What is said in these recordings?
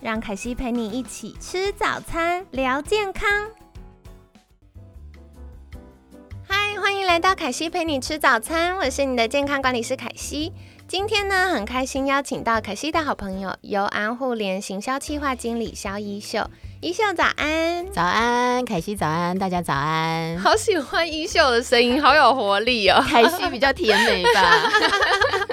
让凯西陪你一起吃早餐，聊健康。嗨，欢迎来到凯西陪你吃早餐，我是你的健康管理师凯西。今天呢，很开心邀请到凯西的好朋友，由安互联行销企划经理肖一秀。一秀早安，早安，凯西早安，大家早安。好喜欢一秀的声音，好有活力哦。凯西比较甜美吧。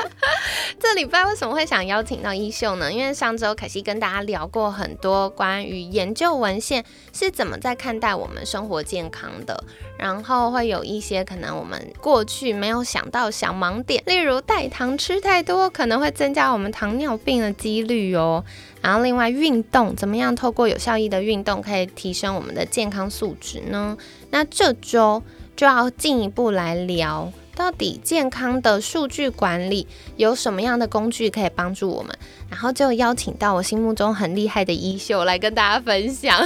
这礼拜为什么会想邀请到一秀呢？因为上周凯西跟大家聊过很多关于研究文献是怎么在看待我们生活健康的，然后会有一些可能我们过去没有想到小盲点，例如代糖吃太多可能会增加我们糖尿病的几率哦。然后另外运动怎么样透过有效益的运动可以提升我们的健康素质呢？那这周就要进一步来聊。到底健康的数据管理有什么样的工具可以帮助我们？然后就邀请到我心目中很厉害的衣秀来跟大家分享。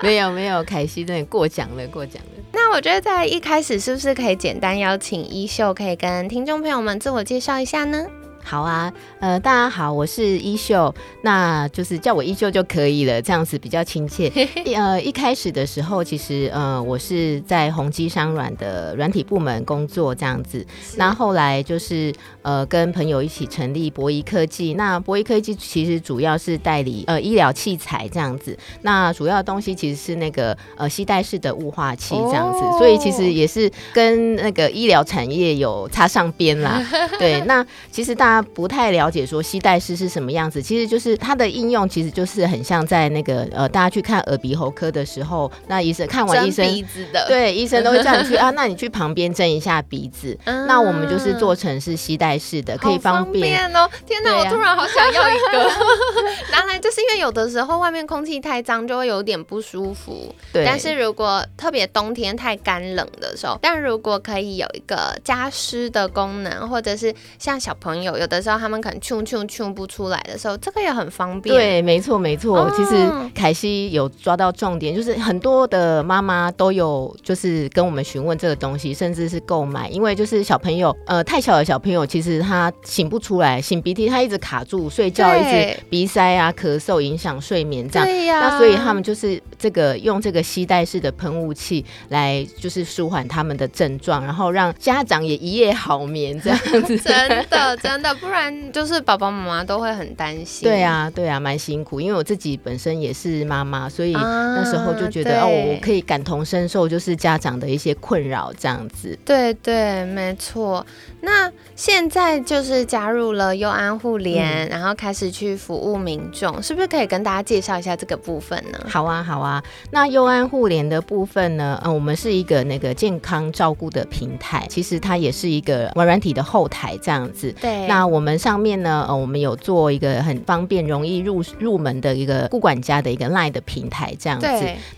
没 有没有，凯西真的过奖了，过奖了。那我觉得在一开始是不是可以简单邀请衣秀，可以跟听众朋友们自我介绍一下呢？好啊，呃，大家好，我是依秀，那就是叫我依秀就可以了，这样子比较亲切。呃，一开始的时候，其实呃，我是在宏基商软的软体部门工作，这样子。那后来就是呃，跟朋友一起成立博仪科技。那博仪科技其实主要是代理呃医疗器材这样子。那主要的东西其实是那个呃吸带式的雾化器这样子，所以其实也是跟那个医疗产业有插上边啦。对，那其实大。他不太了解说吸带式是什么样子，其实就是它的应用，其实就是很像在那个呃，大家去看耳鼻喉科的时候，那医生看完医生鼻子的，对，医生都会叫你去 啊，那你去旁边蒸一下鼻子。嗯那我们就是做成是吸带式的，可以方便哦。天哪，我突然好想要一个。拿来就是因为有的时候外面空气太脏，就会有点不舒服。对。但是如果特别冬天太干冷的时候，但如果可以有一个加湿的功能，或者是像小朋友。有的时候他们可能冲冲冲不出来的时候，这个也很方便。对，没错没错。其实凯西有抓到重点，就是很多的妈妈都有就是跟我们询问这个东西，甚至是购买。因为就是小朋友，呃，太小的小朋友，其实他醒不出来，擤鼻涕他一直卡住，睡觉一直鼻塞啊、咳嗽，影响睡眠这样。对呀。那所以他们就是这个用这个吸带式的喷雾器来就是舒缓他们的症状，然后让家长也一夜好眠这样子。真 的真的。不然就是爸爸妈妈都会很担心。对啊，对啊，蛮辛苦。因为我自己本身也是妈妈，所以那时候就觉得哦，我可以感同身受，就是家长的一些困扰这样子。对对，没错。那现在就是加入了优安互联，然后开始去服务民众，是不是可以跟大家介绍一下这个部分呢？好啊，好啊。那优安互联的部分呢？嗯，我们是一个那个健康照顾的平台，其实它也是一个软软体的后台这样子。对。那我们上面呢，呃，我们有做一个很方便、容易入入门的一个顾管家的一个 Line 的平台这样子。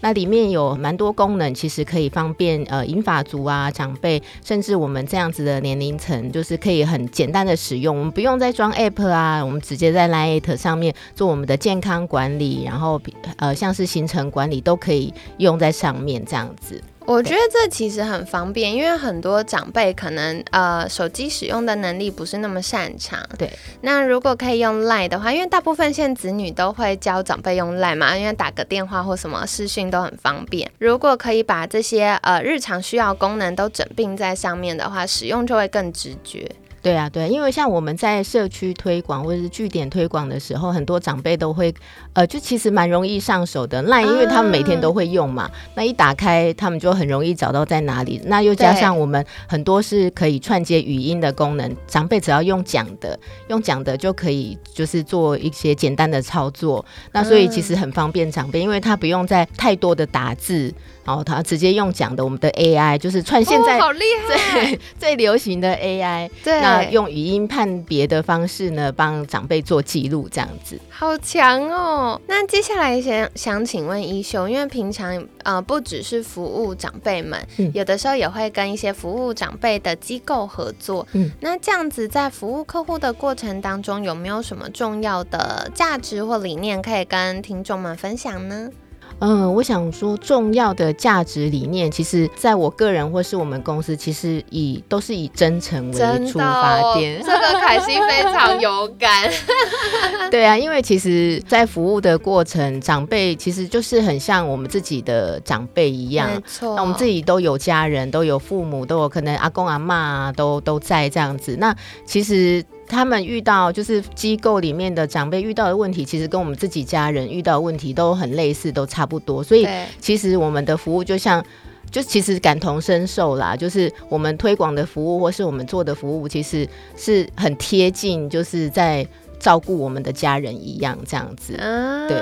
那里面有蛮多功能，其实可以方便呃银发族啊、长辈，甚至我们这样子的年龄层。就是可以很简单的使用，我们不用再装 app 啊，我们直接在 Line 上面做我们的健康管理，然后呃像是行程管理都可以用在上面这样子。我觉得这其实很方便，因为很多长辈可能呃手机使用的能力不是那么擅长。对，那如果可以用 Line 的话，因为大部分现在子女都会教长辈用 Line 嘛，因为打个电话或什么视讯都很方便。如果可以把这些呃日常需要功能都整并在上面的话，使用就会更直觉。对啊，对，因为像我们在社区推广或者是据点推广的时候，很多长辈都会，呃，就其实蛮容易上手的。那因为他们每天都会用嘛，那一打开，他们就很容易找到在哪里。那又加上我们很多是可以串接语音的功能，长辈只要用讲的，用讲的就可以，就是做一些简单的操作。那所以其实很方便长辈，因为他不用再太多的打字。然后他直接用讲的我们的 AI，就是串现在好厉害，最 最流行的 AI，对，那用语音判别的方式呢，帮长辈做记录，这样子。好强哦！那接下来想想请问一休，因为平常呃不只是服务长辈们，有的时候也会跟一些服务长辈的机构合作。嗯，那这样子在服务客户的过程当中，有没有什么重要的价值或理念可以跟听众们分享呢？嗯，我想说，重要的价值理念，其实在我个人或是我们公司，其实以都是以真诚为出发点。这个凯西非常有感。对啊，因为其实，在服务的过程，长辈其实就是很像我们自己的长辈一样。没错。那我们自己都有家人，都有父母，都有可能阿公阿妈都都在这样子。那其实。他们遇到就是机构里面的长辈遇到的问题，其实跟我们自己家人遇到的问题都很类似，都差不多。所以其实我们的服务就像，就其实感同身受啦。就是我们推广的服务或是我们做的服务，其实是很贴近，就是在照顾我们的家人一样这样子。对，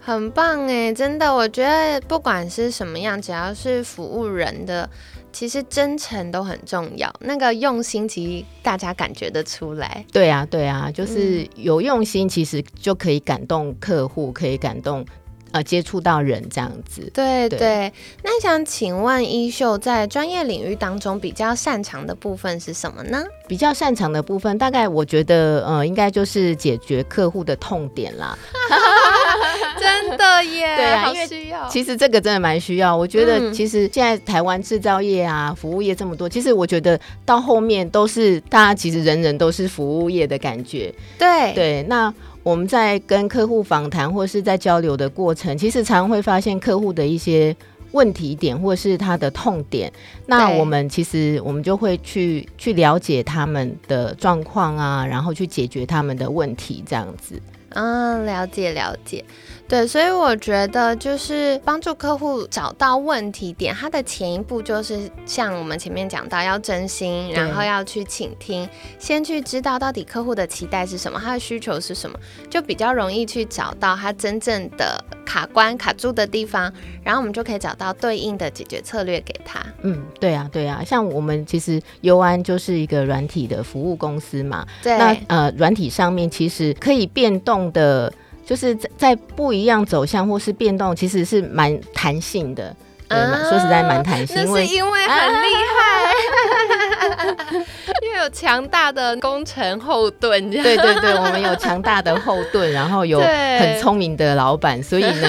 很棒哎，真的，我觉得不管是什么样，只要是服务人的。其实真诚都很重要，那个用心其实大家感觉得出来。对啊，对啊，就是有用心，其实就可以感动客户，可以感动。呃，接触到人这样子，对对。那想请问衣秀在专业领域当中比较擅长的部分是什么呢？比较擅长的部分，大概我觉得，呃，应该就是解决客户的痛点啦。真的耶，对啊，因为其实这个真的蛮需要。我觉得，其实现在台湾制造业啊，服务业这么多，其实我觉得到后面都是大家其实人人都是服务业的感觉。对对，那。我们在跟客户访谈或是在交流的过程，其实常常会发现客户的一些问题点或是他的痛点。那我们其实我们就会去去了解他们的状况啊，然后去解决他们的问题，这样子。嗯，了解了解。对，所以我觉得就是帮助客户找到问题点，它的前一步就是像我们前面讲到，要真心，然后要去倾听，先去知道到底客户的期待是什么，他的需求是什么，就比较容易去找到他真正的卡关卡住的地方，然后我们就可以找到对应的解决策略给他。嗯，对啊，对啊，像我们其实优安就是一个软体的服务公司嘛，对，那呃，软体上面其实可以变动的。就是在在不一样走向或是变动，其实是蛮弹性的。对，说实在蛮弹性，因为因为很厉害，因为有强大的工程后盾。对对对，我们有强大的后盾，然后有很聪明的老板，所以呢，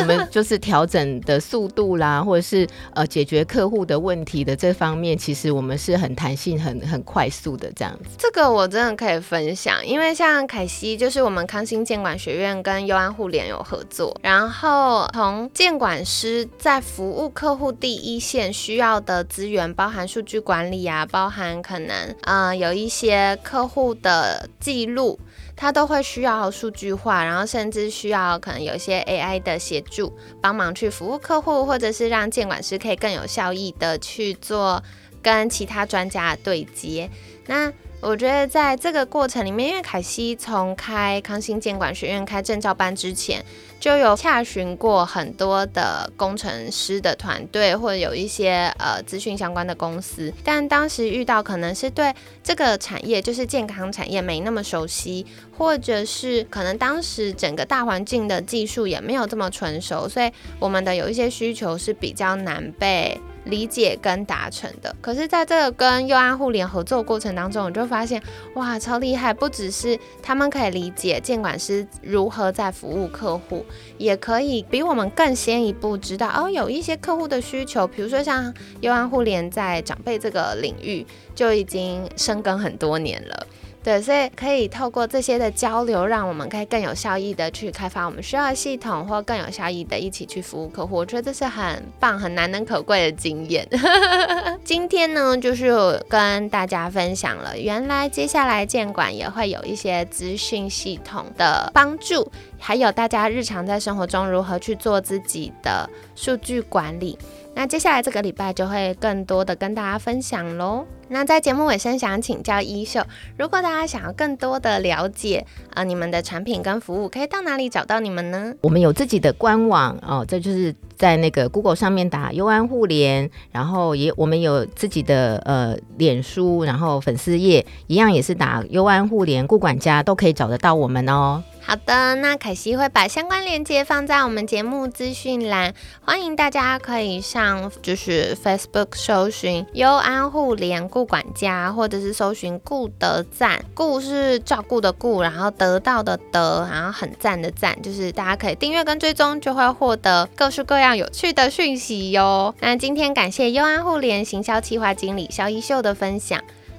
我们就是调整的速度啦，或者是呃解决客户的问题的这方面，其实我们是很弹性、很很快速的这样子。这个我真的可以分享，因为像凯西，就是我们康心监管学院跟优安互联有合作，然后从监管师在服务客户第一线需要的资源，包含数据管理啊，包含可能呃有一些客户的记录，它都会需要数据化，然后甚至需要可能有一些 AI 的协助，帮忙去服务客户，或者是让监管师可以更有效益的去做跟其他专家对接。那我觉得在这个过程里面，因为凯西从开康心监管学院开证照班之前，就有洽询过很多的工程师的团队，或者有一些呃资讯相关的公司，但当时遇到可能是对这个产业，就是健康产业没那么熟悉，或者是可能当时整个大环境的技术也没有这么成熟，所以我们的有一些需求是比较难被。理解跟达成的，可是在这个跟优安互联合作过程当中，我就发现哇，超厉害！不只是他们可以理解监管师如何在服务客户，也可以比我们更先一步知道哦，有一些客户的需求，比如说像优安互联在长辈这个领域就已经深耕很多年了。对，所以可以透过这些的交流，让我们可以更有效益的去开发我们需要的系统，或更有效益的一起去服务客户。我觉得这是很棒、很难能可贵的经验。今天呢，就是跟大家分享了，原来接下来建管也会有一些资讯系统的帮助，还有大家日常在生活中如何去做自己的数据管理。那接下来这个礼拜就会更多的跟大家分享喽。那在节目尾声，想请教一秀，如果大家想要更多的了解呃你们的产品跟服务，可以到哪里找到你们呢？我们有自己的官网哦，这就是在那个 Google 上面打优安互联，然后也我们有自己的呃脸书，然后粉丝页一样也是打优安互联顾管家都可以找得到我们哦。好的，那凯西会把相关链接放在我们节目资讯栏，欢迎大家可以上就是 Facebook 搜寻优安互联顾管家，或者是搜寻顾德赞，顾是照顾的顾，然后得到的得，然后很赞的赞，就是大家可以订阅跟追踪，就会获得各式各样有趣的讯息哟。那今天感谢优安互联行销企划经理肖一秀的分享，